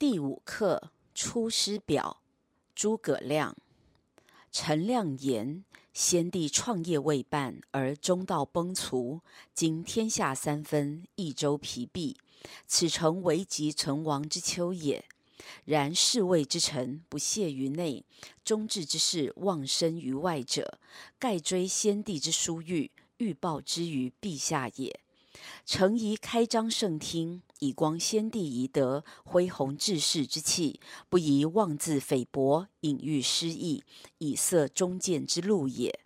第五课《出师表》诸葛亮。臣亮言：先帝创业未半而中道崩殂，今天下三分，益州疲弊，此诚危急存亡之秋也。然侍卫之臣不懈于内，忠志之士忘身于外者，盖追先帝之殊遇，欲报之于陛下也。诚宜开张圣听，以光先帝遗德，恢弘志士之气，不宜妄自菲薄，隐喻失义，以塞忠谏之路也。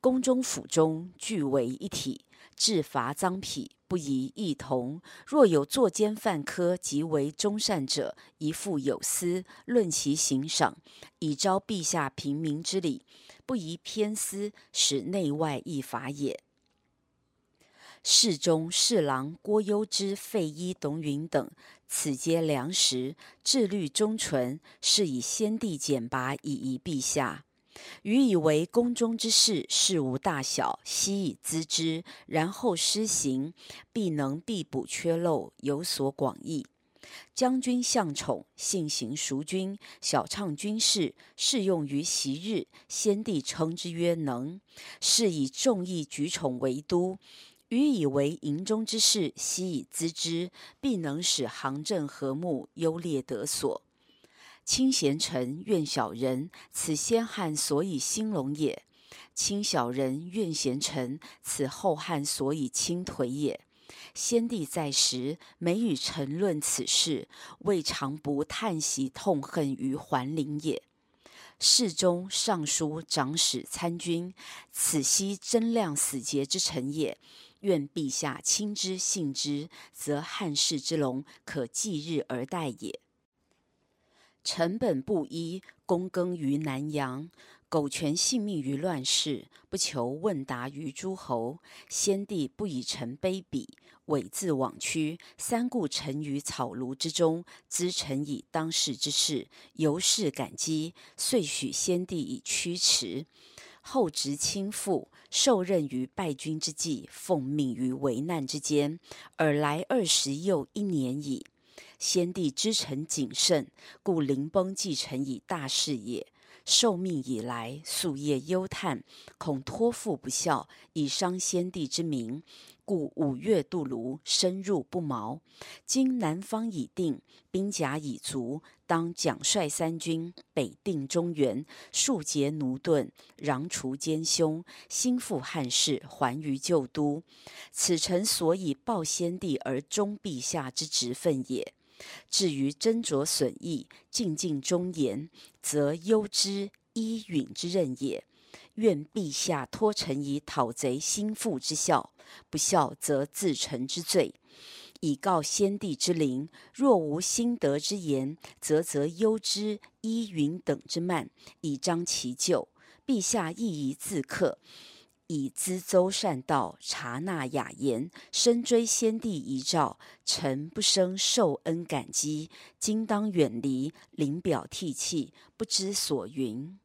宫中府中俱为一体，治罚臧否，不宜异同。若有作奸犯科及为忠善者，宜付有司，论其刑赏，以昭陛下平明之理，不宜偏私，使内外异法也。侍中、侍郎郭攸之、费祎、董允等，此皆良实，志虑忠纯，是以先帝简拔以遗陛下。愚以为宫中之事，事无大小，悉以咨之，然后施行，必能必补缺漏，有所广益。将军向宠，性行淑均，晓畅军事，适用于昔日，先帝称之曰能。是以众议举宠为都。予以为营中之事，悉以咨之，必能使行政和睦，优劣得所。亲贤臣，怨小人，此先汉所以兴隆也；亲小人，怨贤臣，此后汉所以倾颓也。先帝在时，每与臣论此事，未尝不叹息痛恨于桓灵也。侍中、尚书、长史、参军，此悉贞亮死节之臣也。愿陛下亲之信之，则汉室之隆可继日而待也。臣本布衣，躬耕于南阳，苟全性命于乱世，不求问答于诸侯。先帝不以臣卑鄙，猥自枉屈，三顾臣于草庐之中，咨臣以当世之事，由是感激，遂许先帝以驱驰。后值倾覆，受任于败军之际，奉命于危难之间，尔来二十又一年矣。先帝知臣谨慎，故临崩寄臣以大事也。受命以来，夙夜忧叹，恐托付不效，以伤先帝之明。故五月渡泸，深入不毛。今南方已定，兵甲已足，当奖率三军，北定中原，庶竭駑钝，攘除奸凶，兴复汉室，还于旧都。此臣所以报先帝而忠陛下之职分也。至于斟酌损益，尽尽忠言，则攸之、伊允之任也。愿陛下托臣以讨贼兴复之效，不效则自臣之罪，以告先帝之灵。若无兴德之言，则责攸之、伊允等之慢，以彰其咎。陛下亦宜自克，以资周善道，察纳雅言，深追先帝遗诏。臣不生受恩感激，今当远离，临表涕泣，不知所云。